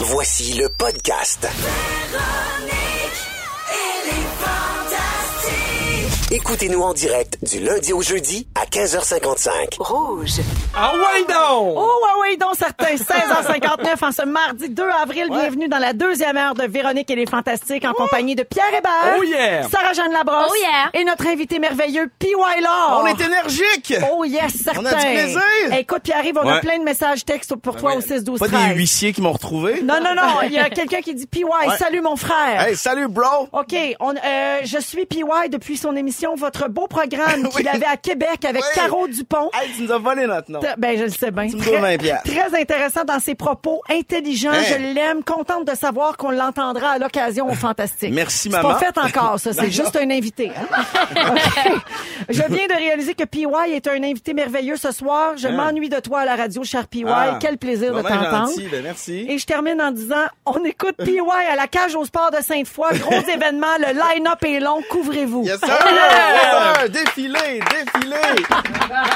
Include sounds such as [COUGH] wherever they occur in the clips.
Voici le podcast. Écoutez-nous en direct du lundi au jeudi à 15h55. Rouge. Ah ouais donc! Oh, ouais, ouais, donc certains. 16h59 en ce mardi 2 avril. Bienvenue dans la deuxième heure de Véronique et les Fantastiques en compagnie de Pierre Hébert. Oh yeah! Sarah-Jeanne Labrosse. Oh yeah! Et notre invité merveilleux, P.Y. Law. On est énergique! Oh yes, certain. On a du plaisir. Écoute, Pierre-Yves, on a plein de messages textes pour toi au 6 12 Pas 13. des huissiers qui m'ont retrouvé. Non, non, non. Il y a [LAUGHS] quelqu'un qui dit P.Y. Salut mon frère. Hey, salut, bro! OK, on, euh, je suis PY depuis son émission Votre beau programme [LAUGHS] qu'il avait à Québec avec Oui. Caro Dupont. Hey, tu nous as volé notre nom. Ben, je le sais bien. Tu me dois 20 piastres. très intéressant dans ses propos, intelligent, Hein? je l'aime, contente de savoir qu'on l'entendra à l'occasion au [LAUGHS] Fantastique. Merci, C'est maman. pas fait encore, ça, c'est [LAUGHS] juste un invité. hein? Je viens de réaliser que PY est un invité merveilleux ce soir. Je Hein? m'ennuie de toi à la radio, cher PY. Ah, Quel plaisir de t'entendre. ben merci. Et je termine en disant, on écoute PY à la cage au sport de Sainte-Foy. Gros événement, le line-up est long, couvrez-vous. Yes, sir! Défilé, défilé!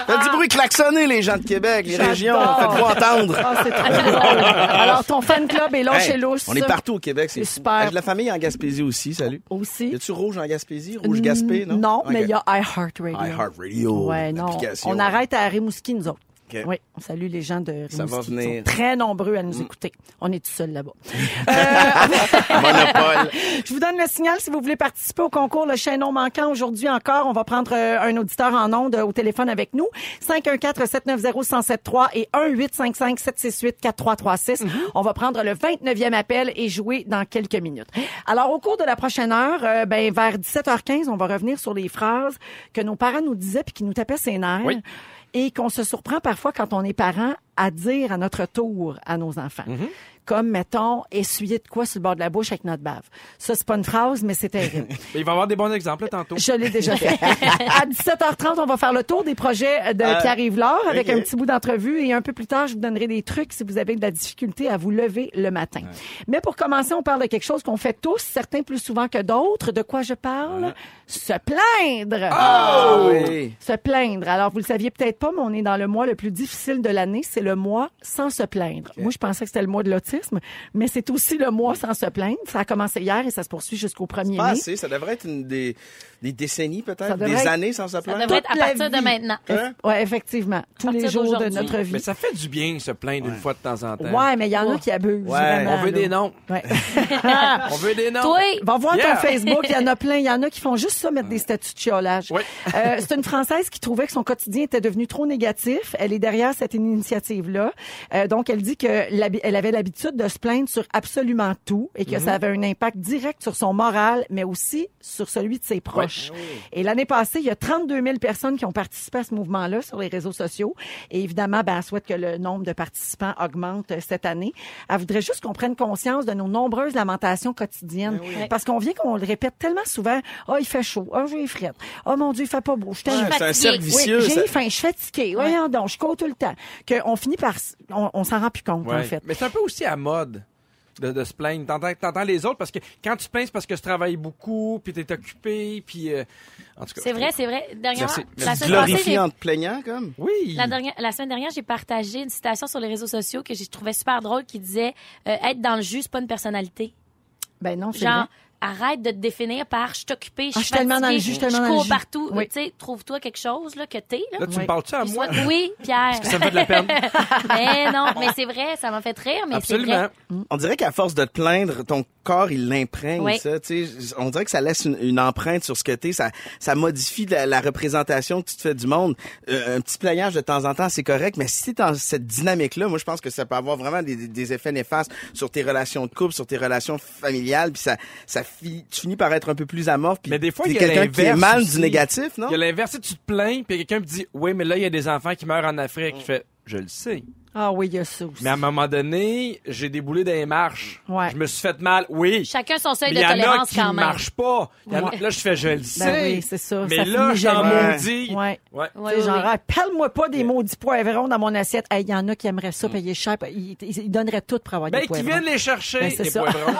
Faites du bruit klaxonner, les gens de Québec, les régions. Faites-vous entendre. Ah, c'est trop drôle. Alors, ton fan club est long Hey, chez Lousse. on est partout au Québec, c'est C'est fou. super. Hey, de la famille en Gaspésie aussi, salut. Aussi. Y a-tu rouge en Gaspésie? Rouge Gaspé, non? Non, mais il y a iHeartRadio. iHeartRadio. Ouais, non. l'application. On arrête à Rimouski, nous autres. Oui, on salue les gens de Rimouski. Ça va venir. Mm. sont très nombreux à nous écouter. On est tout seul là-bas. [LAUGHS] Monopole. [LAUGHS] Je vous donne le signal si vous voulez participer au concours Le Chaînon manquant. Aujourd'hui encore, on va prendre euh, un auditeur en ondes euh, au téléphone avec nous. 514-790-1073 et 1-855-768-4336. On va prendre le 29e appel et jouer dans quelques minutes. Alors, au cours de la prochaine heure, euh, ben, vers 17h15, on va revenir sur les phrases que nos parents nous disaient puis qui nous tapaient ses nerfs. Oui. Et qu'on se surprend parfois quand on est parent à dire à notre tour à nos enfants. Comme, mettons, essuyer de quoi sur le bord de la bouche avec notre bave. Ça, c'est pas une phrase, mais c'est terrible. [LAUGHS] Il va y avoir des bons exemples tantôt. Je l'ai déjà fait. [LAUGHS] à 17h30, on va faire le tour des projets de Ah, Pierre-Yves Laure avec un petit bout d'entrevue et un peu plus tard, je vous donnerai des trucs si vous avez de la difficulté à vous lever le matin. Mais pour commencer, on parle de quelque chose qu'on fait tous, certains plus souvent que d'autres. De quoi je parle? Se plaindre. Ah oui. Se plaindre. Alors, vous le saviez peut-être pas, mais on est dans le mois le plus difficile de l'année. C'est le mois sans se plaindre. Moi, je pensais que c'était le mois de l'autisme, mais c'est aussi le mois sans se plaindre. Ça a commencé hier et ça se poursuit jusqu'au 1er Pas mai. assez, ça devrait être une des, des décennies Ça peut-être, des être- années sans se Ça plaindre. devrait être à la partir de maintenant. Hein? Ouais, effectivement. Tous les jours de notre vie. Mais ça fait du bien se plaindre une fois de temps en temps. Ouais, mais il y en a qui abusent. Ouais. vraiment, On veut là. des noms. Ouais. [LAUGHS] On veut des noms. Toi, Va voir Yeah. ton Facebook, il y en a [LAUGHS] plein. Il y en a qui font juste ça, mettre des statuts de chiolage. Oui. Euh, c'est une Française qui trouvait que son quotidien était devenu trop négatif. Elle est derrière cette Euh, donc, elle dit que l'habi- elle avait l'habitude de se plaindre sur absolument tout et que Mhm. ça avait un impact direct sur son moral, mais aussi sur celui de ses proches. Et l'année passée, il y a 32 000 personnes qui ont participé à ce mouvement-là sur les réseaux sociaux. Et évidemment, ben, elle souhaite que le nombre de participants augmente euh, cette année. Elle voudrait juste qu'on prenne conscience de nos nombreuses lamentations quotidiennes. Parce qu'on vient qu'on le répète tellement souvent. Ah, il fait chaud. Ah, j'ai frette. Ah, mon Dieu, il fait pas beau. Je suis. Ouais, C'est un fatigué. cercle Oui, j'ai faim, je suis fatiguée. Voyons donc, je cours tout le temps. Qu'on finit par... On, on s'en rend plus compte, Ouais. en fait. Mais c'est un peu aussi à mode. De, de se plaindre. T'entends, t'entends les autres parce que quand tu te plains, c'est parce que tu travailles beaucoup, puis t'es occupé, puis... euh, en tout cas. c'est vrai, c'est vrai. Dernièrement, Merci. la Tu semaine j'ai- en te plaignant, comme? Oui. la, dernière, la semaine dernière, j'ai partagé une citation sur les réseaux sociaux que j'ai trouvé super drôle qui disait euh, être dans le jus, c'est pas une personnalité. Ben non, c'est Genre, vrai. Arrête de te définir par je suis occupé, je Ah, je suis tellement dans le jus, je suis tellement je dans le cours jus. partout. Oui. Tu sais, trouve-toi quelque chose là, que t'es. Là. Là, tu Oui. me parles-tu à Puis moi? soit- Oui, Pierre. Ça me fait de la peine. [LAUGHS] mais non, mais c'est vrai, ça m'a fait rire, mais c'est Absolument. vrai. On dirait qu'à force de te plaindre, ton corps, il l'imprègne, Oui. ça. Tu sais, on dirait que ça laisse une, une empreinte sur ce que t'es. Ça, ça modifie la, la représentation que tu te fais du monde. Euh, un petit plaignage de temps en temps, c'est correct, mais si t'es dans cette dynamique-là, moi, je pense que ça peut avoir vraiment des, des effets néfastes sur tes relations de couple, sur tes relations familiales, puis ça, ça fi- tu finis par être un peu plus amorphe. puis Mais des fois, il y a quelqu'un qui est mal aussi. du négatif, non? Il y a l'inverse, tu te plains, puis quelqu'un te dit, oui, mais là, il y a des enfants qui meurent en Afrique. Je fais, je le sais. Ah oui, il y a ça aussi. Mais à un moment donné, j'ai déboulé dans les marches. Ouais. Je me suis fait mal, oui. Chacun son seuil Mais il de y en a tolérance qui quand ne même. marchent pas. Il y en a- Ouais. Là, je fais, je le sais. Ben oui, c'est ça. Mais Ça là, finit je t'en jamais. maudis. Ouais. Ouais. Ouais, sais, ouais, genre, ouais. appelle-moi pas des maudits poivrons dans mon assiette. Hey, Il y en a qui aimeraient ça payer cher. Ils, ils- donneraient tout pour avoir Ben, des qui poivrons. viennent les chercher, Ben, les ça. poivrons.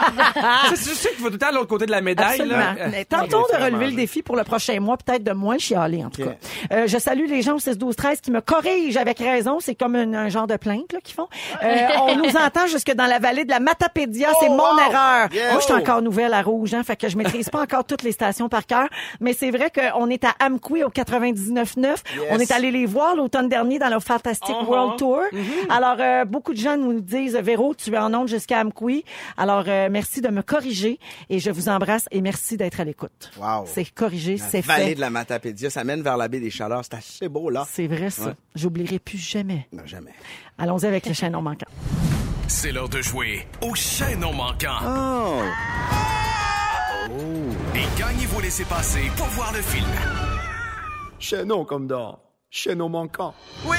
c'est c'est sûr qu'il faut tout le temps à l'autre côté de la médaille. Absolument. Là. Mais Euh, tentons de relever le défi pour le prochain mois, peut-être de moins chialer, en tout cas. Euh, je salue les gens au 6 12 13 qui me corrigent avec raison. C'est comme un, un genre de plainte là, qu'ils font. Euh, on nous entend jusque dans la vallée de la Matapédia. C'est Oh, mon wow! erreur. Yeah. Moi, je suis Oh! encore nouvelle à Rouge, hein, fait que je maîtrise pas encore toutes les stations par cœur. Mais c'est vrai qu'on est à Amqui au 99.9. On est allé les voir l'automne dernier dans le Fantastic Uh-huh. World Tour. Mm-hmm. Alors, euh, beaucoup de gens nous disent, Véro, tu es en onde jusqu'à Amqui. Alors, euh, merci de me corriger et je vous embrasse et merci d'être à l'écoute. Wow. C'est corrigé, La c'est vallée fait. de la Matapédia, ça mène vers la baie des Chaleurs. C'est assez beau, là. C'est vrai, ça. Ouais. J'oublierai plus jamais. Non, jamais. Allons-y avec le chaînon manquant. C'est l'heure de jouer au chaînon manquant. Oh! Et gagnez vos laissez-passer pour voir le film. Chaînon comme dans Chaînon manquant. Oui!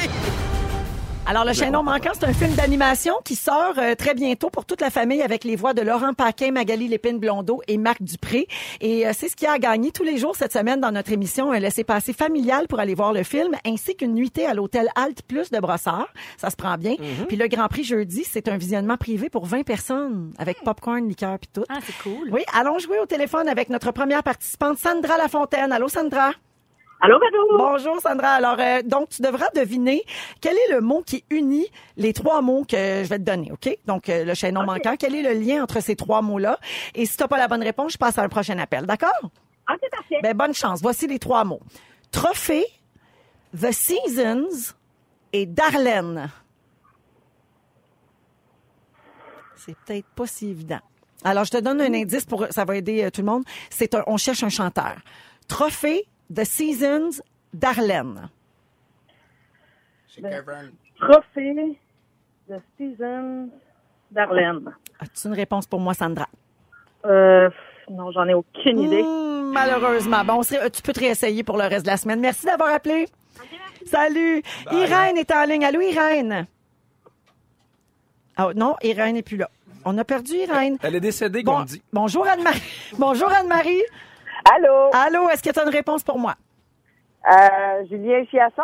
Alors, le chaînon manquant, c'est un film d'animation qui sort euh, très bientôt pour toute la famille avec les voix de Laurent Paquin, Magali Lépine-Blondeau et Marc Dupré. Et euh, c'est ce qui a gagné tous les jours cette semaine dans notre émission un laissez-passer familial pour aller voir le film, ainsi qu'une nuitée à l'hôtel Alt Plus de Brossard. Ça se prend bien. Puis le Grand Prix jeudi, c'est un visionnement privé pour 20 personnes avec popcorn, liqueur puis tout. Ah, c'est cool. Oui, allons jouer au téléphone avec notre première participante, Sandra Lafontaine. Allô, Sandra? Allô? Bonjour Sandra. Alors euh, donc tu devras deviner quel est le mot qui unit les trois mots que je vais te donner, OK? Donc euh, le chaînon manquant, quel est le lien entre ces trois mots-là? Et si tu pas la bonne réponse, je passe à un prochain appel, d'accord? OK, parfait. Ben bonne chance. Voici les trois mots. Trophée, The Seasons et Darlene. C'est peut-être pas si évident. Alors je te donne un indice pour ça va aider euh, tout le monde. C'est un on cherche un chanteur. Trophée, The Seasons, Darlene. C'est Kevin. Trophée de Steven Darlene. As-tu une réponse pour moi, Sandra? Euh, non, j'en ai aucune idée. Hmm, malheureusement. Bon, tu peux te réessayer pour le reste de la semaine. Merci d'avoir appelé. Salut. Irène est en ligne. Allô, Irène? Ah, non, Irène n'est plus là. On a perdu Irène. Elle est décédée, Bon- qu'on dit. bonjour Anne-Marie. [LAUGHS] bonjour Anne-Marie. Allô? Allô, est-ce que tu as une réponse pour moi? Euh, Julien Chiasson?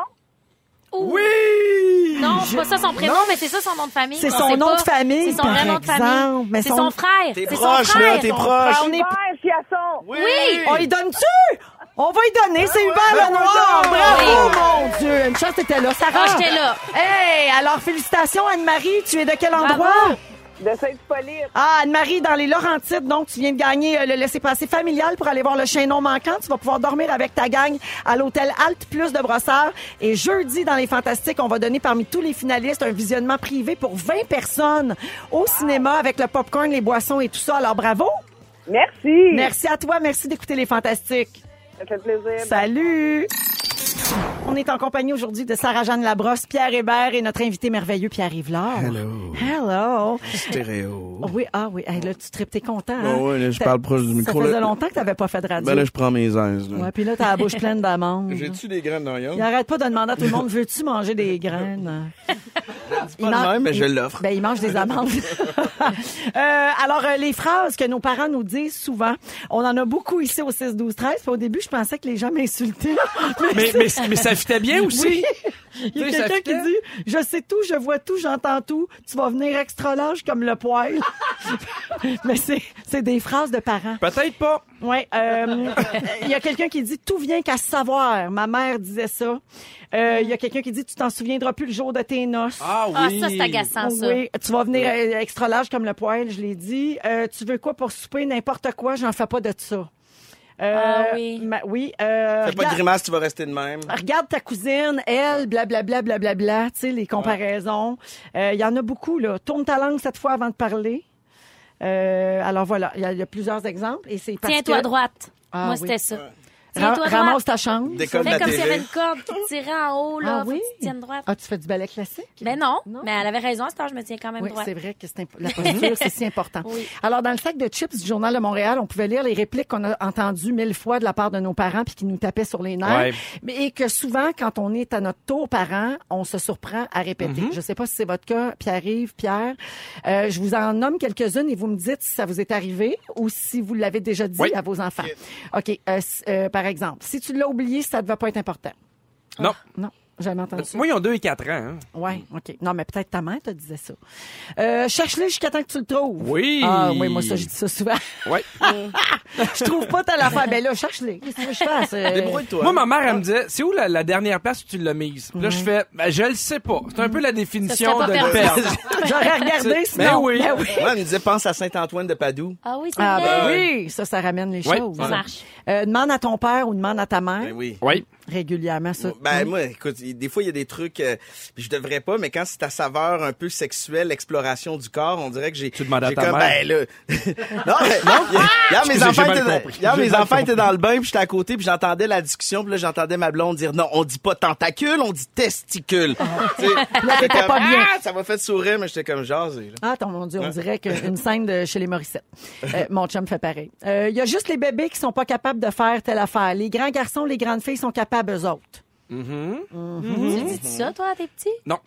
Oui! Non, c'est pas ça son prénom, mais c'est ça son nom de famille. C'est On son nom pas. de famille, C'est son par vrai nom de exemple. famille. Mais C'est son- son frère. T'es C'est son proche, frère. là, t'es son proche. frère. On est... Chiasson! Oui! On y donne-tu? On va y donner, c'est Hubert Lenoir. Bravo, mon Dieu. Une chance que t'étais là. Sarah. Ah, j'étais là. Hey, alors félicitations Anne-Marie. Tu es de quel endroit? De Sainte-Hippolyte. Ah, Anne-Marie, dans les Laurentides, donc tu viens de gagner euh, le laissez-passer familial pour aller voir le chaînon manquant. Tu vas pouvoir dormir avec ta gang à l'hôtel Alt Plus de Brossard. Et jeudi, dans les Fantastiques, on va donner parmi tous les finalistes un visionnement privé pour 20 personnes au cinéma avec le popcorn, les boissons et tout ça. Alors bravo! Merci. Merci à toi, merci d'écouter les Fantastiques. Ça fait plaisir. Salut! On est en compagnie aujourd'hui de Sarah-Jeanne Labrosse, Pierre Hébert et notre invité merveilleux, Pierre Yvelard. Hello. Hello! Stéréo. Oui, ah oui, Hey, là, tu tripes, t'es content. Ah Hein? ouais, là, je parle proche du micro, Ça faisait longtemps que t'avais pas fait de radio. Ben là, je prends mes aises, là. Ouais, puis là, t'as la bouche pleine d'amandes. [LAUGHS] J'ai-tu des graines dans Il arrête pas de demander à tout le monde, veux-tu manger des graines? [LAUGHS] [LAUGHS] Il Pas de man- même, mais je l'offre. Ben, il mange des amandes. [LAUGHS] Euh, alors, euh, les phrases que nos parents nous disent souvent, on en a beaucoup ici au 6, 12, 13. Puis au début, je pensais que les gens m'insultaient. Mais, mais, mais ça fitait bien aussi. Oui. [LAUGHS] [LAUGHS] Il y a quelqu'un qui dit Je sais tout, je vois tout, j'entends tout. Tu vas venir extra large comme le poil. [LAUGHS] Mais c'est c'est des phrases de parents. Peut-être pas. Ouais, euh, il y a quelqu'un qui dit tout vient qu'à savoir. Ma mère disait ça. Euh, Il y a quelqu'un qui dit tu t'en souviendras plus le jour de tes noces. Ah Ah, oui. ça, c'est agaçant, ça. Oui, tu vas venir extra large comme le poil, je l'ai dit. Euh, tu veux quoi pour souper? N'importe quoi, j'en fais pas de ça. Euh, Ah oui. ma- oui. Euh, Fais pas de grimace, tu vas rester de même. Regarde ta cousine, elle, blablabla, blablabla, tu sais, les comparaisons. Euh, Il y en a beaucoup, là. Tourne ta langue cette fois avant de parler. Euh, alors voilà, il y, a- il y a plusieurs exemples et c'est Tiens-toi que- à droite. Ah Moi, oui. c'était ça. Ra- Tiens-toi droit. ramasse ta chambre. Décolle Fais la comme s'il y avait une corde qui tirait en haut, là. Ah Faut oui? que tu tiennes droite. Ah, tu fais du ballet classique? Ben non, Non? mais elle avait raison, à cette heure, je me tiens quand même Oui, droite. c'est vrai que la [LAUGHS] posture, c'est si important. Oui. Alors, dans le sac de chips du Journal de Montréal, on pouvait lire les répliques qu'on a entendues mille fois de la part de nos parents puis qui nous tapaient sur les nerfs. Ouais. Mais, et que souvent, quand on est à notre tour parent, on se surprend à répéter. Mm-hmm. Je sais pas si c'est votre cas, Pierre-Yves, Pierre. Euh, je vous en nomme quelques-unes et vous me dites si ça vous est arrivé ou si vous l'avez déjà dit Oui. à vos enfants. OK. euh, s- euh, par exemple, si tu l'as oublié, ça ne va pas être important. Non. Non, jamais entendu ça. Moi, ils ont 2 et 4 ans. hein. Ouais, OK. Non, mais peut-être ta mère te disait ça. Euh, cherche-le jusqu'à temps que tu le trouves. Oui. Ah oui, moi ça, je dis ça souvent. Ouais. [LAUGHS] je trouve pas telle affaire. Ben là, cherche-le. Qu'est-ce que je fasse? Euh, Débrouille-toi. Moi, ma mère, elle me disait, c'est où la, la dernière place où tu l'as mise? Puis là, je fais, ben, je le sais pas. C'est un peu la définition de perdre. [LAUGHS] J'aurais regardé sinon. oui. Ben oui. Moi, elle me disait, pense à Saint-Antoine de Padoue. Ah oui, c'est Ah ben oui, ça, ça ramène les Ouais, choses. Ça marche. Euh, demande à ton père ou demande à ta mère Ben oui. Oui. Régulièrement ça? Ben moi, écoute, des fois il y a des trucs, euh, je devrais pas, mais quand c'est à saveur un peu sexuelle, l'exploration du corps, on dirait que j'ai. Tu demandes à ta comme, mère. Ben là, [LAUGHS] non, mais non? Hier mes enfants étaient, hier, mes enfants étaient dans le bain, puis j'étais à côté, puis j'entendais la discussion, puis là j'entendais ma blonde dire non, on dit pas tentacule, on dit testicule. [LAUGHS] T'étais comme, pas bien. Ah, ça m'a fait sourire, mais j'étais comme jasé. là. Ah, ton mon Dieu, on dirait qu'une scène de chez les Morissette. [LAUGHS] Euh, mon chum fait pareil. Euh, Il y a juste les bébés qui sont pas capables de faire telle affaire. Les grands garçons, les grandes filles sont capables eux autres. Tu dis ça, toi, à tes petits? Non.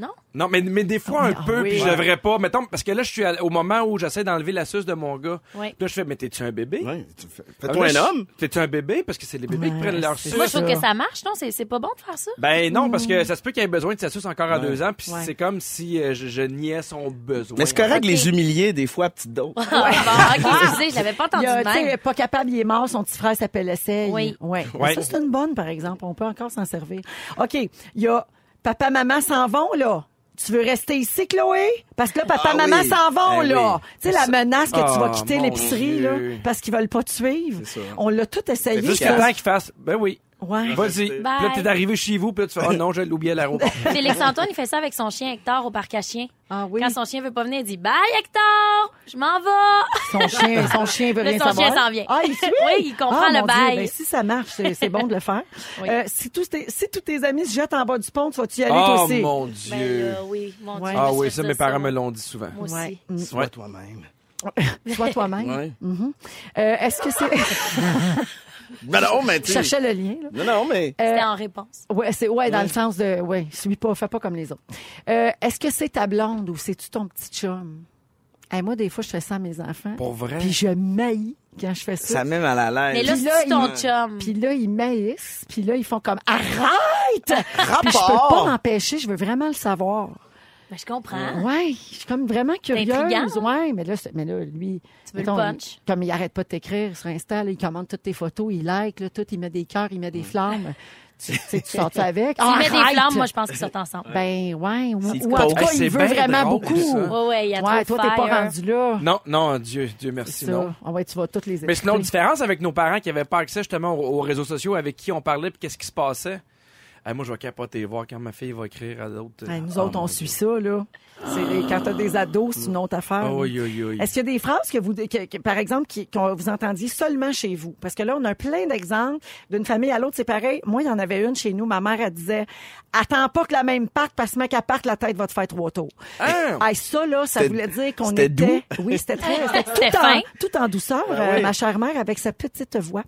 Non? Non, mais, mais des fois un Ah peu, oui. puis je Ouais. devrais pas. Mettons, parce que là, je suis à- au moment où j'essaie d'enlever la suce de mon gars. Oui. Puis là, je fais, mais t'es-tu un bébé? Ouais, tu fais- Ah, Fais-toi un homme. T'es-tu un bébé? Parce que c'est les bébés qui Ouais, prennent leur c'est suce. Moi, je trouve que ça marche, non? C'est c'est pas bon de faire ça? Ben non, parce que ça se peut qu'il ait besoin de sa suce encore à deux ans, puis Ouais. c'est comme si euh, je, je niais son besoin. Mais c'est correct de les humilier des fois à petite dose. [LAUGHS] Ah, bon, ok, [LAUGHS] excusez, je l'avais pas Il entendu y a, de tu sais, même. pas capable, il est mort, son petit frère s'appelle Essay. Oui. Ouais. Ouais. Ça, c'est une bonne, par exemple. On peut encore s'en servir. OK. Il y a papa, maman s'en vont, là. Tu veux rester ici, Chloé? Parce que là, papa, Ah maman oui. s'en vont, Eh là. oui. Tu sais, la menace que tu vas Ah, quitter l'épicerie, là, parce qu'ils veulent pas te suivre. On l'a tout essayé. Jusqu'à temps qu'il fasse, ben oui. Ouais. Vas-y. Puis là, t'es arrivé chez vous, puis là, tu fais, oh non, je l'ai oublié à l'aéroport. [LAUGHS] Félix-Antoine, il fait ça avec son chien Hector au parc à chiens. Ah oui. Quand son chien veut pas venir, il dit Bye Hector, je m'en vais. Son chien, [LAUGHS] son chien veut rien son savoir. chien s'en vient. Ah, il suit? Oui, il comprend Ah, le bail. Ben, si ça marche, c'est c'est bon de le faire. Oui. Euh, si, tous tes, si tous tes amis se jettent en bas du pont, tu vas-tu y aller, Oh toi aussi? mon Ben, euh, oui, mon Dieu. Ouais. je Ah oui, ça, mes parents ça? me l'ont dit souvent. Moi aussi. Ouais. Sois toi-même. Sois toi-même. Ouais. Euh, Est-ce que c'est... [LAUGHS] Ben non, mais Je tu cherchais le lien. Là. Non, non, mais. C'était en réponse. Ouais, c'est ouais, dans le sens de ouais, suis pas, fais pas comme les autres. Euh, Est-ce que c'est ta blonde ou c'est-tu ton petit chum? Hey, moi, des fois, je fais ça à mes enfants. Pour vrai? Puis je maillis quand je fais ça. Ça met mal à l'aise. Mais là, c'est ton il- chum. Puis là, ils maïssent. Puis là, ils font comme arrête. Puis je peux pas m'empêcher. Je veux vraiment le savoir. Ben, je comprends. Ouais, je suis comme vraiment curieuse. Ouais, mais là, c'est- mais là, lui, Tu veux le punch? comme il arrête pas de t'écrire sur Insta, là, il commande toutes tes photos, il like, là, tout, il met des cœurs, il met des flammes. tu [LAUGHS] tu sais, tu sors avec? S'il met des Arrête! flammes, moi, je pense qu'ils sortent ensemble. Ben ouais, ou, S'il ou en tout pose. cas, Hey, c'est il veut bien vraiment drôle, beaucoup. ça. Ouais, ouais, il y a Ouais, trop toi, de t'es pas rendu là. Non, non, Dieu, Dieu merci, C'est non. Ah ouais, tu vas toutes les Mais sinon, écouter. différence avec nos parents qui n'avaient pas accès justement aux, aux réseaux sociaux avec qui on parlait puis qu'est-ce qui se passait? Hey, moi, je vais capoter voir quand ma fille va écrire à d'autres. Hey, nous Ah, autres, on mon suit ça, là. C'est- Quand t'as des ados, c'est une autre affaire. Ah, oui, oui, oui. Est-ce qu'il y a des phrases que vous, que- que- par exemple, qui, que vous entendiez seulement chez vous? Parce que là, on a plein d'exemples d'une famille à l'autre, c'est pareil. Moi, il y en avait une chez nous. Ma mère, elle disait, attends pas que la même parte, parce que mec, elle parte, la tête va te faire trois tours. Ah! [LAUGHS] Hey, ça, là, ça voulait dire qu'on était... doux? Oui, c'était très... [LAUGHS] C'était tout, en, tout en douceur, Ah euh, oui. ma chère mère, avec sa petite voix.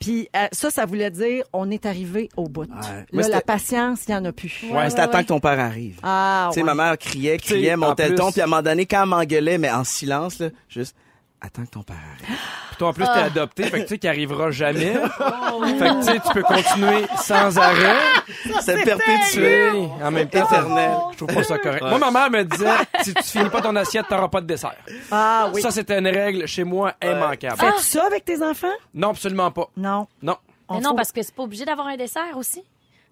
Puis euh, ça, ça voulait dire, on est arrivé au bout. Là, la patience, il n'y en a plus. Ouais, c'était à temps que ton père arrive. Ah, Tu sais, ouais. ma mère criait, criait, montait le ton, puis à un moment donné, quand elle m'engueulait, mais en silence, là, juste, attends que ton père arrive. [GASPS] Puis toi, en plus, t'es Ah. adopté, fait que tu sais qu'il arrivera jamais. Oh. [LAUGHS] fait que tu sais, tu peux continuer sans arrêt. C'est perpétué. En même temps, Éternel. Je trouve pas ça correct. Moi, ma mère me disait, si tu finis pas ton assiette, t'auras pas de dessert. Ah oui. Ça, c'était une règle chez moi immanquable. Fais-tu ça avec tes enfants? Non, absolument pas. Non. Non. On Mais non, parce que c'est pas obligé d'avoir un dessert aussi.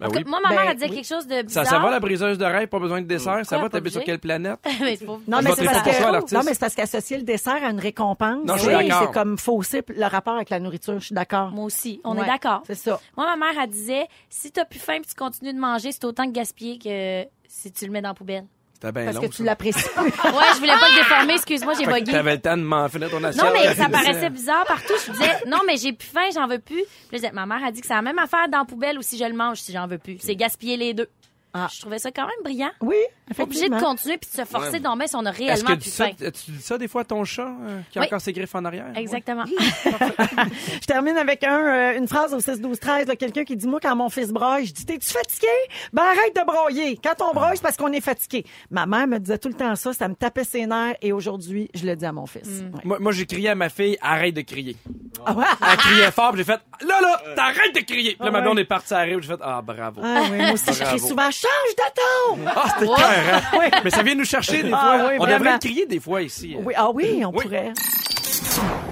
Ben oui. Moi, ma Ben, mère, elle disait oui. quelque chose de Ça, bizarre. ça va, la briseuse de rêve, pas besoin de dessert? ça Quoi, va, t'habites sur quelle planète? [LAUGHS] Mais c'est pas- Non, mais c'est parce que non, mais parce qu'associer le dessert à une récompense, Non, je suis oui, c'est comme fausser le rapport avec la nourriture. Je suis d'accord. Moi aussi, on Ouais, est d'accord. C'est ça. Moi, ma mère, elle disait, si t'as plus faim et tu continues de manger, c'est autant que gaspiller que si tu le mets dans la poubelle. C'était bien Parce long. que tu ça. l'apprécies plus. [LAUGHS] Ouais, je voulais pas le déformer, excuse-moi, j'ai Fait que bugué. T'avais le temps de m'en finir ton assiette. Non, mais ça C'est [LAUGHS] paraissait bizarre partout. Je disais, non, mais j'ai plus faim, j'en veux plus. Puis là, je disais, ma mère a dit que c'est la même affaire dans la poubelle ou si je le mange, si j'en veux plus. C'est gaspiller les deux. Ah. Je trouvais ça quand même brillant. Oui, Obligé de continuer puis de se forcer Ouais. d'en mettre si on a Est-ce réellement que plus tu, ça, tu dis ça des fois à ton chat euh, qui a Oui. encore ses griffes en arrière? Exactement. [LAUGHS] Je termine avec un, euh, une phrase au 6 12 13 là, quelqu'un qui dit moi quand mon fils braille, je dis t'es-tu fatigué? Ben arrête de broyer. Quand on braille, c'est parce qu'on est fatigué. Ma mère me disait tout le temps ça, ça me tapait ses nerfs et aujourd'hui, je le dis à mon fils. Ouais. Moi, moi, j'ai crié à ma fille, arrête de crier. Ah ouais? Elle criait fort, j'ai fait, là, là, t'arrêtes de crier. Puis là, Ah ma blonde est partie à rire, j'ai fait, ah, bravo. Ah oui, moi aussi, je crie Bravo. souvent change de ton. Ah, c'était cœur, Mais ça vient nous chercher des fois. Ah oui, on vraiment. devrait crier des fois ici. Oui, ah oui, on Oui. pourrait.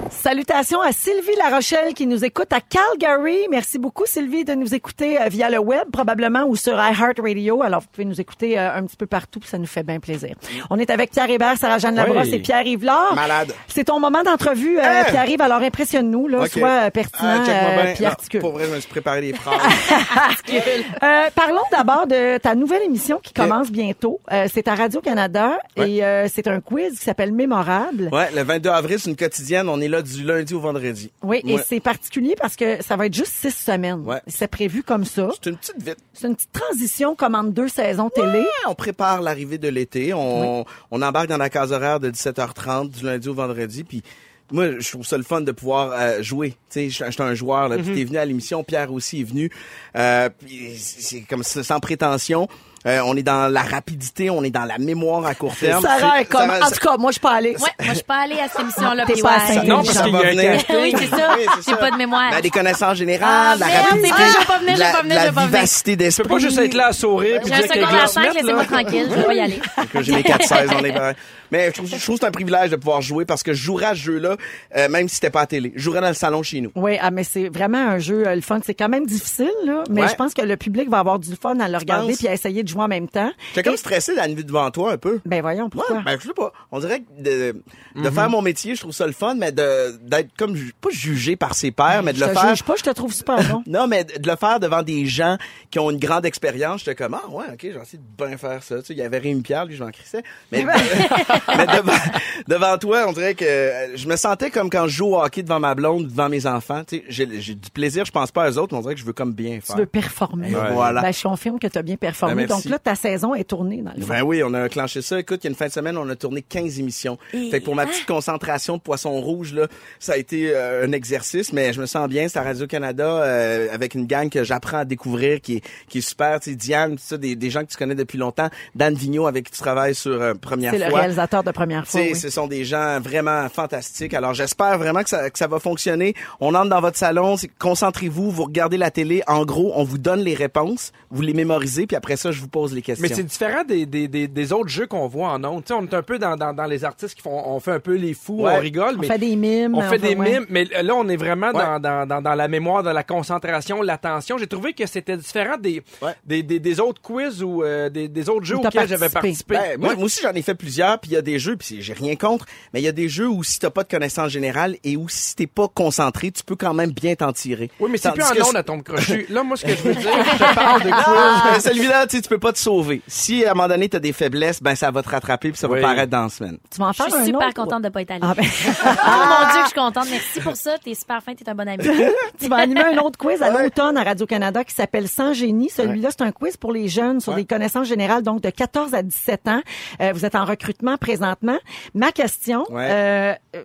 Salutations à Sylvie Larochelle qui nous écoute à Calgary. Merci beaucoup Sylvie de nous écouter euh, via le web probablement ou sur iHeartRadio. Alors vous pouvez nous écouter euh, un petit peu partout, puis ça nous fait bien plaisir. On est avec Pierre Hébert, Sarah-Jeanne Labrosse Oui. et Pierre Yvelard. Malade. C'est ton moment d'entrevue, euh, Hein? Pierre Yves. Alors impressionne-nous, là, Ok. soit pertinent Ah, euh, puis articule. Pour vrai, je me suis préparé des [LAUGHS] phrases. Euh, parlons d'abord de ta nouvelle émission qui commence bientôt. Euh, c'est à Radio-Canada Ouais. et c'est un quiz qui s'appelle Mémorable. ouais, le 22 avril, c'est une quotidienne. On est là du lundi au vendredi. Oui, et c'est particulier parce que ça va être juste six semaines. Ouais. C'est prévu comme ça. C'est une petite vite. C'est une petite transition comme entre deux saisons télé. On prépare l'arrivée de l'été. On, on embarque dans la case horaire de 17h30 du lundi au vendredi. Puis moi, je trouve ça le fun de pouvoir euh, jouer. Tu sais, je je suis un joueur. Là, Puis t'es venu à l'émission. Pierre aussi est venu. Euh, c'est comme ça, sans prétention. Euh, on est dans la rapidité, on est dans la mémoire à court terme. Sarah est comme, Sarah- en tout cas, moi, je suis pas allée. Ouais, moi, je suis pas allée à cette émission-là. T'es pas ouais. assez Non, parce qu'il y a venir. été Oui, c'est ça. Oui, J'ai pas de mémoire. Ben, des connaissances générales, Ah, la merde, rapidité, vrai, je vais pas venir, je vais la, pas venir, la je vais pas venir. vivacité d'esprit. peux pas juste être là à sourire puis J'ai un dire qu'il y a secondaire glace 5, mettre, laissez-moi tranquille, je vais pas y aller. [LAUGHS] que j'ai mes 4-16, on est pareil. Mais je trouve, je trouve que c'est un privilège de pouvoir jouer parce que je jouerais à ce jeu-là, euh, même si c'était pas à télé. Je jouerais dans le salon chez nous. Oui, ah, mais c'est vraiment un jeu, euh, le fun. C'est quand même difficile, là, mais Ouais. je pense que le public va avoir du fun à le regarder puis à essayer de jouer en même temps. J'étais comme stressé la nuit devant toi un peu. Ben voyons, pourquoi? Ouais, ben je sais pas. On dirait que de, de faire mon métier, je trouve ça le fun, mais de d'être comme ju- pas jugé par ses pairs, mais de je le te faire. juge pas, je te trouve super bon. [LAUGHS] Non, mais de le faire devant des gens qui ont une grande expérience, j'étais comme ah ouais, ok, j'ai essayé de bien faire ça. Tu sais, il y avait Rémi Pierre, lui, je m'en crissais. Mais, [LAUGHS] [LAUGHS] mais devant, devant toi, on dirait que euh, je me sentais comme quand je joue au hockey devant ma blonde, devant mes enfants. Tu sais, j'ai du plaisir, je pense pas aux autres, mais on dirait que je veux comme bien tu faire. veux performer. Ouais. Voilà. Ben, je confirme que tu as bien performé. Ben. Donc là, ta saison est tournée dans le fond. Ben oui, on a enclenché ça. Écoute, il y a une fin de semaine, on a tourné 15 émissions. Fait que pour ma petite concentration de poisson rouge, là, ça a été euh, un exercice, mais je me sens bien. C'est à Radio-Canada euh, avec une gang que j'apprends à découvrir qui est, qui est super. Tu sais, Diane, ça, des, des gens que tu connais depuis longtemps. Dan Vigneault avec qui tu travailles sur euh, Première C'est le fois. réalisateur de première fois. oui. Ce sont des gens vraiment fantastiques. Alors, j'espère vraiment que ça, que ça va fonctionner. On entre dans votre salon, concentrez-vous, vous regardez la télé. En gros, on vous donne les réponses, vous les mémorisez, puis après ça, je vous pose les questions. Mais c'est différent des, des, des, des autres jeux qu'on voit en ondes. On est un peu dans, dans, dans les artistes qui font, on fait un peu les fous, Ouais. on rigole, On mais fait des mimes. on fait des ouais. mimes, mais là, on est vraiment Ouais. dans, dans, dans, dans la mémoire, dans la concentration, l'attention. J'ai trouvé que c'était différent des, Ouais. des, des, des autres quiz ou euh, des, des autres jeux auxquels j'avais participé. Ben, moi, Ouais. moi aussi, j'en ai fait plusieurs, puis il y a des jeux, puis j'ai rien contre, mais il y a des jeux où si t'as pas de connaissances générales et où si t'es pas concentré, tu peux quand même bien t'en tirer. Oui, mais c'est plus en ondes à ton crochu. Là, moi, ce que je veux dire, [LAUGHS] je te parle de quiz. Ah, celui-là, tu sais, tu peux pas te sauver. Si à un moment donné t'as des faiblesses, ben ça va te rattraper puis ça Oui. va paraître dans la semaine. Tu vas en Je faire suis un super autre? contente de pas être allée. Ah ben, [LAUGHS] Oh mon Dieu, que je suis contente. Merci pour ça. T'es super fin, t'es un bon ami. [LAUGHS] tu vas animer un autre quiz à Ouais. l'automne à Radio-Canada qui s'appelle Sans génie. Celui-là, c'est un quiz pour les jeunes sur des connaissances générales, donc de 14 à 17 ans. Euh, vous êtes en recrutement présentement. Ma question, Ouais. euh, euh,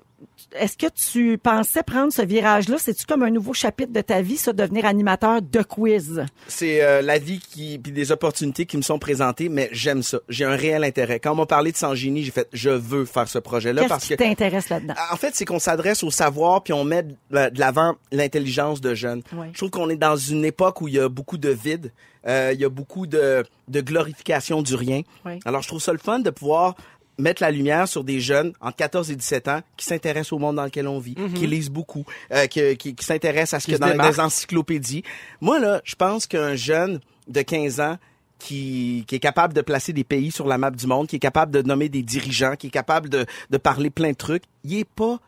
est-ce que tu pensais prendre ce virage-là? C'est-tu comme un nouveau chapitre de ta vie, ça, devenir animateur de quiz? C'est euh, la vie qui puis des opportunités qui me sont présentées, mais j'aime ça. J'ai un réel intérêt. Quand on m'a parlé de Sans génie, j'ai fait je veux faire ce projet-là Qu'est-ce parce qui que t'intéresse là-dedans? En fait, c'est qu'on s'adresse au savoir puis on met de de l'avant l'intelligence de jeunes. Je trouve qu'on est dans une époque où il y a beaucoup de vide, euh, il y a beaucoup de, de glorification du rien. Alors, je trouve ça le fun de pouvoir mettre la lumière sur des jeunes entre 14 et 17 ans qui s'intéressent au monde dans lequel on vit, qui lisent beaucoup, euh, qui, qui, qui s'intéressent à ce Qui que dans les encyclopédies. Moi, là, je pense qu'un jeune de 15 ans qui, qui est capable de placer des pays sur la map du monde, qui est capable de nommer des dirigeants, qui est capable de, de parler plein de trucs, il est pas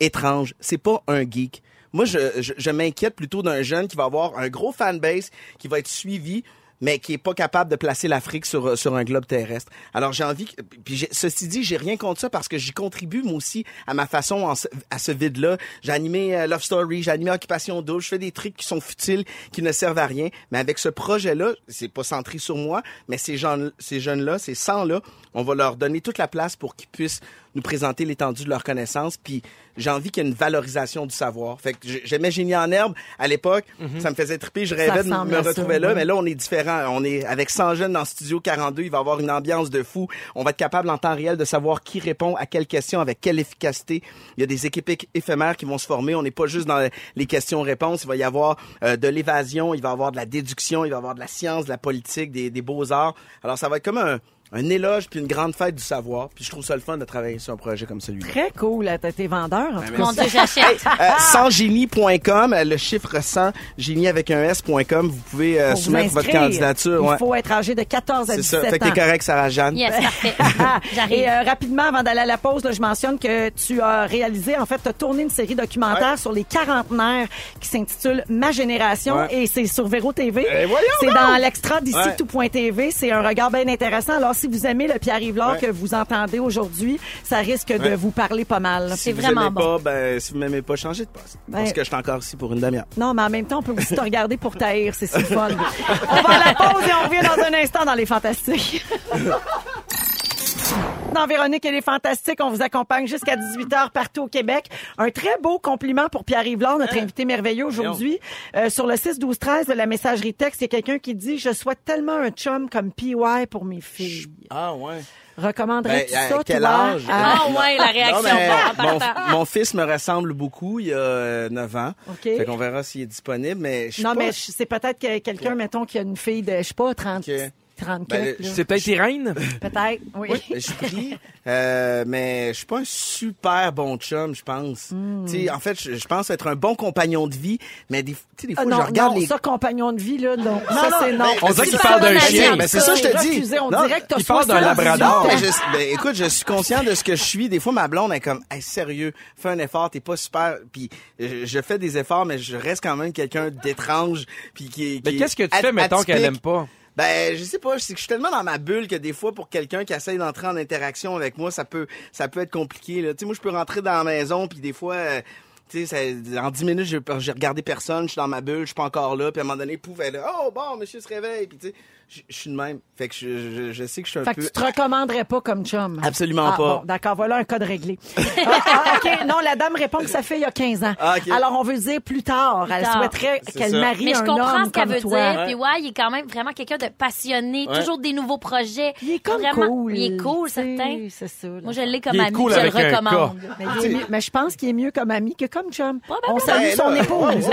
étrange. C'est pas un geek. Moi, je, je, je m'inquiète plutôt d'un jeune qui va avoir un gros fanbase, qui va être suivi, mais qui est pas capable de placer l'Afrique sur, sur un globe terrestre. Alors j'ai envie, puis ceci dit, j'ai rien contre ça parce que j'y contribue moi aussi à ma façon à ce vide-là. J'ai animé euh, Love Story, j'ai animé Occupation Double, je fais des trucs qui sont futiles, qui ne servent à rien. Mais avec ce projet-là, c'est pas centré sur moi, mais ces gens, ces jeunes-là, ces 100-là, on va leur donner toute la place pour qu'ils puissent nous présenter l'étendue de leurs connaissances. Puis j'ai envie qu'il y ait une valorisation du savoir. Fait que j'aimais Génie en herbe à l'époque. Ça me faisait triper. Je rêvais de me ça, retrouver là. oui. Mais là, on est différent. On est avec 100 jeunes dans Studio 42. Il va y avoir une ambiance de fou. On va être capable en temps réel de savoir qui répond à quelle question, avec quelle efficacité. Il y a des équipes éphémères qui vont se former. On n'est pas juste dans les questions-réponses. Il va y avoir euh, de l'évasion. Il va y avoir de la déduction. Il va y avoir de la science, de la politique, des, des beaux-arts. Alors, ça va être comme un, un éloge puis une grande fête du savoir. Puis je trouve ça le fun de travailler sur un projet comme celui-là. Très cool. T'as été vendeur, en tout cas. Mon Dieu, j'achète. Euh, sansgénie.com, euh, le chiffre 100, génie avec un S.com, vous pouvez euh, soumettre votre candidature. Il ouais. faut être âgé de 14 à C'est 17 ça. Fait que ans. t'es correct, Sarah-Jeanne. Yes, parfait. [LAUGHS] Ah, J'arrive. Et euh, rapidement, avant d'aller à la pause, là, je mentionne que tu as réalisé, en fait, tu as tourné une série documentaire sur les quarantenaires qui s'intitule Ma génération Ouais. et c'est sur Véro TV. Eh, voyons c'est dans l'extra d'ici Ouais. tout.tv. C'est un regard bien intéressant. Alors, si vous aimez le Pierre Yvelard Ouais. que vous entendez aujourd'hui, ça risque de vous parler pas mal. Si vous vraiment aimez bon. pas, ben, si vous m'aimez pas, changez de poste. Ben- Parce que je suis encore ici pour une demi-heure. Non, mais en même temps, on peut aussi te regarder pour taire. C'est si fun. on va à la pause et on revient dans un instant dans les Fantastiques. [LAUGHS] Dans Véronique et les Fantastiques, on vous accompagne jusqu'à 18h partout au Québec. Un très beau compliment pour Pierre Yvelard, notre invité merveilleux aujourd'hui. Euh, sur le 6 12 13 de la messagerie texte, il y a quelqu'un qui dit je souhaite tellement un chum comme PY pour mes filles. Ah, ouais. Recommanderais-tu Ben, à ça quel toi? âge? à- Ah ouais, la réaction Non, mais en mon, fils me ressemble beaucoup. Il a euh, 9 ans. OK. Fait qu'on verra s'il est disponible, mais je suis Non, pas... mais c'est peut-être que quelqu'un, mettons, qui a une fille de, je sais pas, 30, OK. 30 Ben. C'est peut-être Irène? Peut-être, oui. Je suis pris, euh, mais je suis pas un super bon chum, je pense. Sais, en fait, je, je pense être un bon compagnon de vie, mais des, des fois, Ah, non, je regarde non, les... ça, compagnon de vie, là, non. ça, non, c'est non. On dirait qu'il parle d'un chien. Mais c'est ça, je te dis. On Non, dirait que il parle d'un 78 labrador. je- ben, écoute, je suis conscient de ce que je suis. Des fois, ma blonde est comme, hey, sérieux, fais un effort, t'es pas super. Puis je, je fais des efforts, mais je reste quand même quelqu'un d'étrange. Puis qui, est- Mais qu'est-ce que tu fais, mettons, qu'elle aime pas? Ben, je sais pas, je suis tellement dans ma bulle que des fois, pour quelqu'un qui essaye d'entrer en interaction avec moi, ça peut, ça peut être compliqué. Tu sais, moi, je peux rentrer dans la maison, puis des fois, euh, tu sais, en 10 minutes, j'ai regardé personne, je suis dans ma bulle, je suis pas encore là, puis à un moment donné, pouf, elle est là, oh bon, monsieur se réveille, puis tu sais, je je suis de même. Fait que je, je, je sais que je suis un Fait que peu. tu te recommanderais pas comme chum. Absolument Ah, pas. bon, d'accord, voilà un code réglé. [LAUGHS] Ah, ah, OK, non, la dame répond que ça fait il y a 15 ans. Ah. Alors, on veut dire plus tard. Elle tard. souhaiterait qu'elle marie Mais je un comprends homme ce qu'elle comme veut toi. dire. Puis ouais, il est quand même vraiment quelqu'un de passionné, Ouais. toujours des nouveaux projets. Il est comme Vraiment- cool. Il est cool, certain. C'est ça. là. Moi, je l'ai comme Il est ami, cool je le un recommande. Est mais je pense qu'il est mieux comme ami que comme chum. On salue son épouse.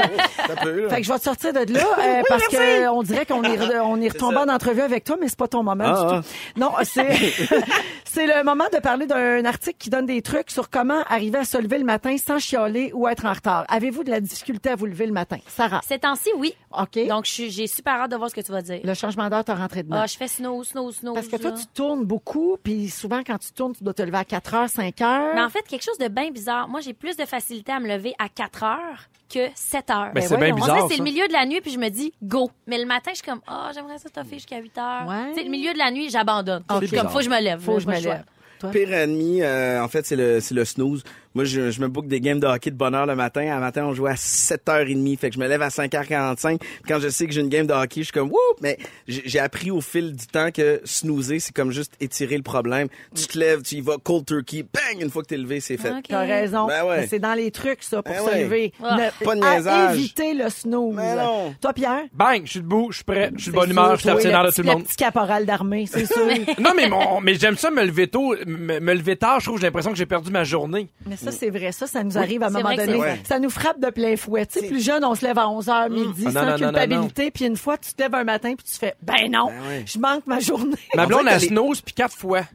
Fait que je vais te sortir de là euh, parce que on dirait qu'on est re- on est retombé en entrevue avec toi, mais c'est pas ton moment Ah, du tout. Non, c'est [LAUGHS] c'est le moment de parler d'un article qui donne des trucs sur comment arriver à se lever le matin sans chialer ou être en retard. Avez-vous de la difficulté à vous lever le matin, Sarah? Ces temps-ci, oui. Ok. Donc, je suis- j'ai super hâte de voir ce que tu vas dire. le changement d'heure t'a rentré dedans. Ah, je fais snooze, snooze, snooze. parce que toi, là. tu tournes beaucoup, puis souvent, quand tu tournes, tu dois te lever à 4 heures, 5 heures. Mais en fait, quelque chose de bien bizarre. Moi, j'ai plus de facilité à me lever à 4 heures que 7 heures. Ben, c'est voyons. bien bizarre. c'est le milieu de la nuit, puis je me dis go. Mais le matin, je suis comme, ah, j'aimerais ça toffer jusqu'à 8 heures. Ouais. Sais, le milieu de la nuit, j'abandonne. Ok. Comme, faut que je me lève. Faut que je me lève. Pire ennemi, euh, en fait, c'est le, c'est le snooze. Moi, je, je me book des games de hockey de bonne heure le matin. À matin, on joue à 7h30. Fait que je me lève à 5h45. Puis Quand je sais que j'ai une game de hockey, je suis comme, wouh! Mais j'ai j'ai appris au fil du temps que snoozer, c'est comme juste étirer le problème. Tu te lèves, tu y vas cold turkey, bang! Une fois que t'es levé, c'est fait. Ok. T'as raison. Ben ouais. C'est dans les trucs, ça, pour Ben se ouais. lever. Ah. Ne- Pas de à niaisage. éviter le snooze. Mais non. Toi, Pierre? Bang, je suis debout, je suis prêt, je suis de bonne humeur, je suis de tout petit- le monde. petit caporal d'armée, c'est sûr. [LAUGHS] Non, mais mon, mais j'aime ça me lever tôt, me, me lever tard, je trouve, j'ai l'impression que j'ai perdu ma journée. Mais ça, c'est vrai. Ça, ça nous arrive à un moment donné. Ça nous frappe de plein fouet. Tu sais, plus jeune, on se lève à 11h midi Ah, sans culpabilité. Puis une fois, tu te lèves un matin puis tu fais, ben non, Ben je manque ma journée. Ma On blonde, elle snooze puis quatre fois. Fait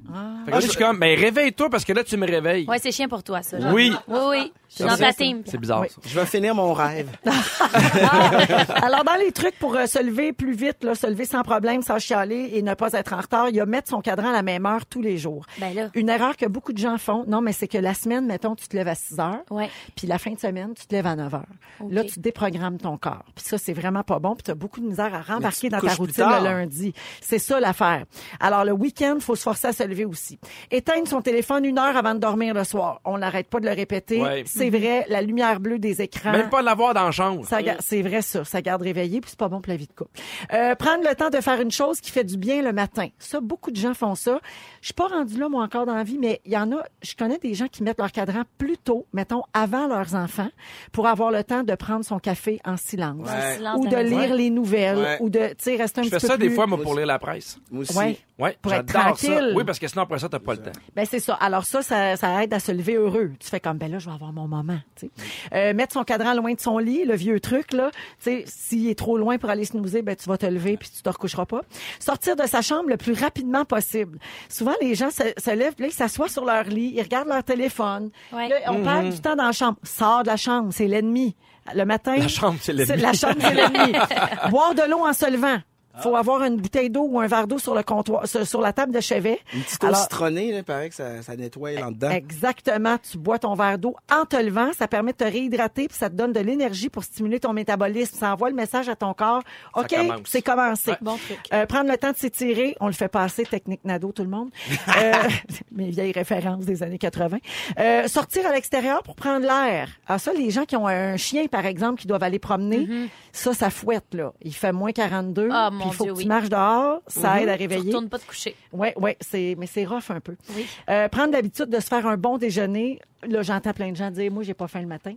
que là, je suis comme, ben réveille-toi parce que là, tu me réveilles. Ouais, c'est chiant pour toi, ça. Oui. Oui, oui. Je suis dans ta team. C'est bizarre. Je vais finir mon rêve. [LAUGHS] Alors, dans les trucs pour euh, se lever plus vite, là, se lever sans problème, sans chialer et ne pas être en retard, il y a mettre son cadran à la même heure tous les jours. Ben là. Une erreur que beaucoup de gens font, non, mais c'est que la semaine, mettons, tu te lèves à 6 heures, Ouais. puis la fin de semaine, tu te lèves à 9 heures. Là, tu déprogrammes ton corps. Puis ça, c'est vraiment pas bon. Puis tu as beaucoup de misère à rembarquer dans ta routine le lundi. C'est ça l'affaire. Alors, le week-end, faut se forcer à se lever aussi. Éteindre son téléphone une heure avant de dormir le soir. On n'arrête pas de le répéter. Ouais. C'est vrai, la lumière bleue des écrans. Même pas l'avoir dans la chambre. Ça c'est vrai ça, ça garde réveillé puis c'est pas bon pour la vie de couple. Euh, prendre le temps de faire une chose qui fait du bien le matin. Ça beaucoup de gens font ça. Je suis pas rendue là moi encore dans la vie mais il y en a, je connais des gens qui mettent leur cadran plus tôt, mettons avant leurs enfants pour avoir le temps de prendre son café en silence Ouais. Silence ou de lire les nouvelles Ouais. ou de tu sais rester un Je petit fais peu ça des fois, moi, pour lire la presse. Moi aussi. Ouais. Ouais, Pour être ça. tranquille. Oui, parce que sinon, après ça, t'as pas le temps. Ben c'est ça. Alors ça, ça, ça aide à se lever heureux. Tu fais comme ben là, je vais avoir mon moment. tu sais. Euh, mettre son cadran loin de son lit, le vieux truc là. Tu sais, s'il est trop loin pour aller snoozer, ben tu vas te lever puis tu te recoucheras pas. Sortir de sa chambre le plus rapidement possible. Souvent les gens se, se lèvent, là, ils s'assoient sur leur lit, ils regardent leur téléphone. Ouais. Là, on perd du temps dans la chambre. Sors de la chambre, c'est l'ennemi. Le matin. La chambre, c'est l'ennemi. La chambre, c'est l'ennemi. [LAUGHS] Boire de l'eau en se levant. Faut avoir une bouteille d'eau ou un verre d'eau sur le comptoir, sur, la table de chevet. Une petite eau Alors- citronnée, là, paraît que ça, ça nettoie en dedans. Exactement. Tu bois ton verre d'eau en te levant. Ça permet de te réhydrater puis ça te donne de l'énergie pour stimuler ton métabolisme. Ça envoie le message à ton corps. OK, commence. c'est commencé. Bon truc. Euh, prendre le temps de s'étirer. On le fait passer, technique Nado, tout le monde. Euh, [LAUGHS] mes vieilles références des années 80. Euh, sortir à l'extérieur pour prendre l'air. Ah, ça, les gens qui ont un chien, par exemple, qui doivent aller promener, ça, ça fouette, là. Il fait moins 42. Ah, mon il faut Dieu, que oui. tu marches dehors. Ça aide à Tu réveiller. retournes pas te coucher. Oui, oui, c'est, mais c'est rough un peu. Oui. Euh, prendre l'habitude de se faire un bon déjeuner. Là, j'entends plein de gens dire, moi, j'ai pas faim le matin.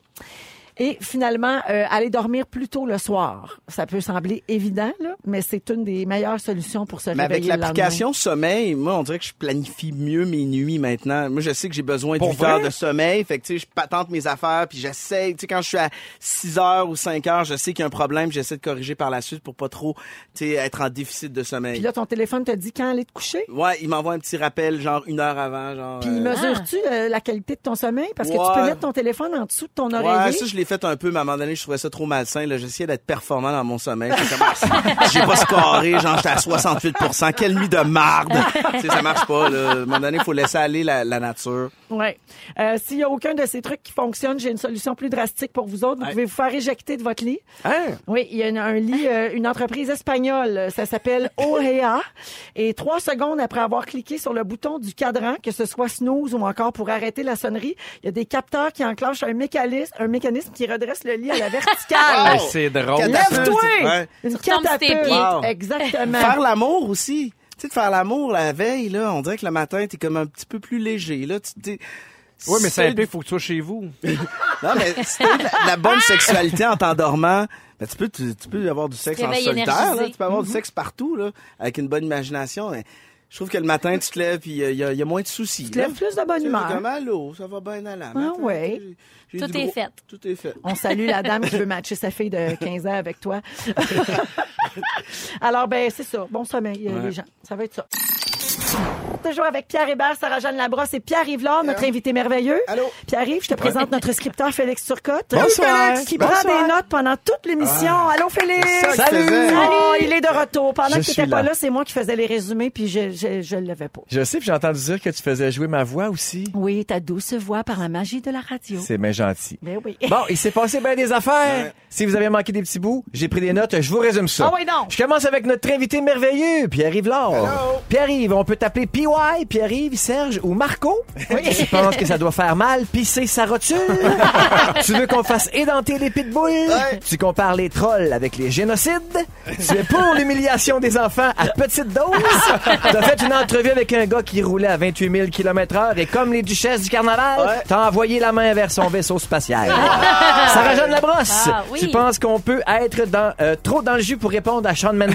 Et finalement, euh, aller dormir plus tôt le soir. Ça peut sembler évident, là, mais c'est une des meilleures solutions pour se Mais avec réveiller le l'application sommeil, moi, on dirait que je planifie mieux mes nuits maintenant. Moi, je sais que j'ai besoin de Pour 8 vrai? heures de sommeil. Fait que, tu sais, je patente mes affaires, puis j'essaie, tu sais, quand je suis à 6 heures ou 5 heures, je sais qu'il y a un problème, j'essaie de corriger par la suite pour pas trop, tu sais, être en déficit de sommeil. Puis là, ton téléphone te dit quand aller te coucher? Ouais, il m'envoie un petit rappel, genre une heure avant, genre. Puis euh, mesures-tu euh, la qualité de ton sommeil? Parce que tu peux mettre ton téléphone en dessous de ton Ouais, oreiller. ça, je l'ai fait un peu, mais à un moment donné, je trouvais ça trop malsain. Là, j'essayais d'être performant dans mon sommeil. Ah, j'ai pas scoré, genre, j'étais à 68 Quelle nuit de marde! tu sais, ça marche pas, là. À un moment donné, il faut laisser aller la, la nature. Ouais. Euh, S'il y a aucun de ces trucs qui fonctionne, j'ai une solution plus drastique pour vous autres. Vous pouvez vous faire éjecter de votre lit. Hein? Oui, il y a une- un lit, euh, une entreprise espagnole, ça s'appelle [LAUGHS] OEA. Et trois secondes après avoir cliqué sur le bouton du cadran, que ce soit snooze ou encore pour arrêter la sonnerie, il y a des capteurs qui enclenchent un mécanisme, un mécanisme qui redresse le lit à la verticale. C'est drôle. Lève-toi! Ouais. Une catapulte. pieds. Wow. Exactement. Faire l'amour aussi. Tu sais, de faire l'amour la veille, là, on dirait que le matin, t'es comme un petit peu plus léger, là. Tu, t'es- Oui, mais c'est c'est un peu, il faut que tu sois chez vous. [LAUGHS] Non, mais si t'as de la, la bonne sexualité en t'endormant, ben, tu peux, tu, tu peux avoir du sexe en solitaire, là. Tu peux avoir du sexe partout, là, avec une bonne imagination. mais je trouve que le matin, tu te lèves, puis il y, a- y moins de soucis. Tu te lèves plus de bonne humeur. Comme allô, ça va bien à la Ah ouais. Tout est fait. Tout est fait. On salue la dame qui veut matcher sa fille de 15 ans avec toi. [LAUGHS] Alors, ben, c'est ça. Bon sommeil, euh, les gens. Ça va être ça. Toujours avec Pierre Hébert, Sarah-Jeanne Labrosse et Pierre Yvelard, notre invité merveilleux. Allô? Pierre-Yves, je te présente notre scripteur Félix Turcotte. Bonsoir. Qui Bonsoir. prend des notes pendant toute l'émission. Allô, Félix? Faisait. Oh, il est de retour. Pendant Je que tu n'étais pas là. c'est moi qui faisais les résumés, puis je, je, je le levais pas. Je sais, puis j'ai entendu dire que tu faisais jouer ma voix aussi. Oui, ta douce voix par la magie de la radio. C'est bien gentil. Ben oui. [LAUGHS] Bon, il s'est passé bien des affaires. Si vous avez manqué des petits bouts, j'ai pris des notes, je vous résume ça. Ah oui, donc. Je commence avec notre invité merveilleux, Pierre-Yves Laure. Pierre-Yves, on peut t'appeler PY, Pierre-Yves, Serge ou Marco. Tu penses que ça doit faire mal pisser sa rotule? [LAUGHS] tu veux qu'on fasse édenter les pitbulls? Tu compares les trolls avec les génocides? Tu es pour l'humiliation des enfants à petite dose? [LAUGHS] T'as fait une entrevue avec un gars qui roulait à 28 000 km heure et comme les duchesses du carnaval, t'as envoyé la main vers son vaisseau spatial. Sarah-Jeanne Labrosse, Ah, oui. tu penses qu'on peut être dans, euh, trop dans le jus pour répondre à Shawn Mendes?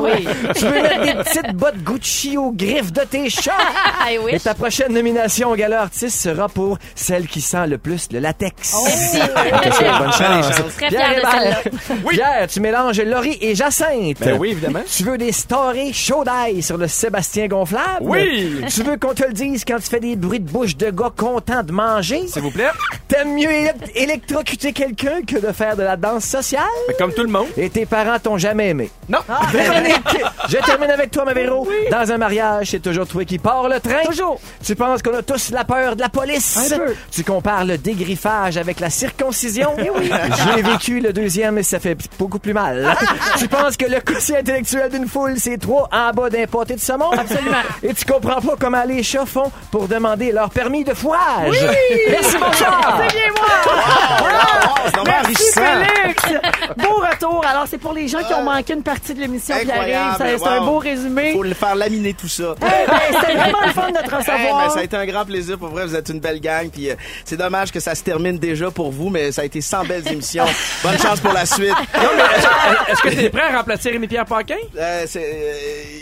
oui. Tu veux mettre des petites bottes Gucci aux griffes de tes [LAUGHS] Et ta prochaine nomination au gala artiste sera pour celle qui sent le plus le latex. Merci. Souhaite bonne chance. Très fière de Hébert. celle-là. Pierre, tu mélanges Laurie et Jacinthe. Ben oui, évidemment. Tu veux des stories chaud d'ail sur le Sébastien gonflable? Oui. Tu veux qu'on te le dise quand tu fais des bruits de bouche de gars contents de manger? S'il vous plaît. T'aimes mieux éle- électrocuter quelqu'un que de faire de la danse sociale? Mais comme tout le monde. Et tes parents t'ont jamais aimé? Non. Véronique, je termine avec toi, ma Véro. Dans un mariage, c'est toujours toi qui pars le train. Toujours. Tu penses qu'on a tous la peur de la police? Un peu. Tu compares le dégriffage avec la circoncision? Eh oui. [LAUGHS] J'ai vécu le deuxième et ça fait beaucoup plus mal. [LAUGHS] tu penses que le quotient intellectuel d'une foule, c'est trois en bas d'un pâté de saumon? Absolument. Et tu comprends pas comment les chats font pour demander leur permis de fouage. Merci, bonsoir. C'est bien moi! Merci. Félix! Beau retour. Alors, c'est pour les gens qui ont manqué une partie de l'émission qui arrive. C'est un beau résumé. Faut le faire laminer tout ça. Eh ben, C'était vraiment le fun de te Eh ben, recevoir. ça a été un grand plaisir pour vrai. Vous êtes une belle gang. Puis euh, c'est dommage que ça se termine déjà pour vous, mais ça a été 100 belles émissions. [LAUGHS] Bonne chance pour la suite. Est-ce que t'es prêt à remplacer Rémi-Pierre Paquin? Euh, c'est, euh,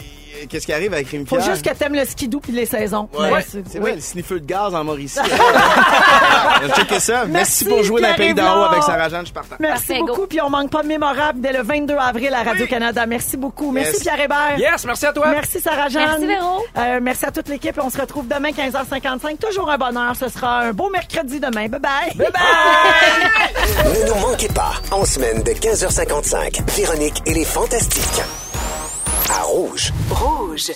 Qu'est-ce qui arrive avec Rémi Faut Pierre? juste que t'aimes le skidoo puis les saisons. Ouais, Mais c'est vrai, le sniffer de gaz en Mauricie. [LAUGHS] Checkez ça. Merci, Merci, pour jouer dans le pays d'en haut avec Sarah-Jeanne, je suis partant. Merci Parfait, go. beaucoup. Puis on manque pas de mémorable dès le 22 avril à Radio-Canada. Merci beaucoup. Merci Yes. Pierre Hébert. Yes, merci à toi. Merci Sarah-Jeanne. Merci, Véro. Euh, merci à toute l'équipe. On se retrouve demain 15h55. Toujours un bonheur. Ce sera un beau mercredi demain. Bye bye. Bye bye. Ne nous manquez pas, en semaine de 15h55, Véronique et les Fantastiques. À Rouge. Rouge.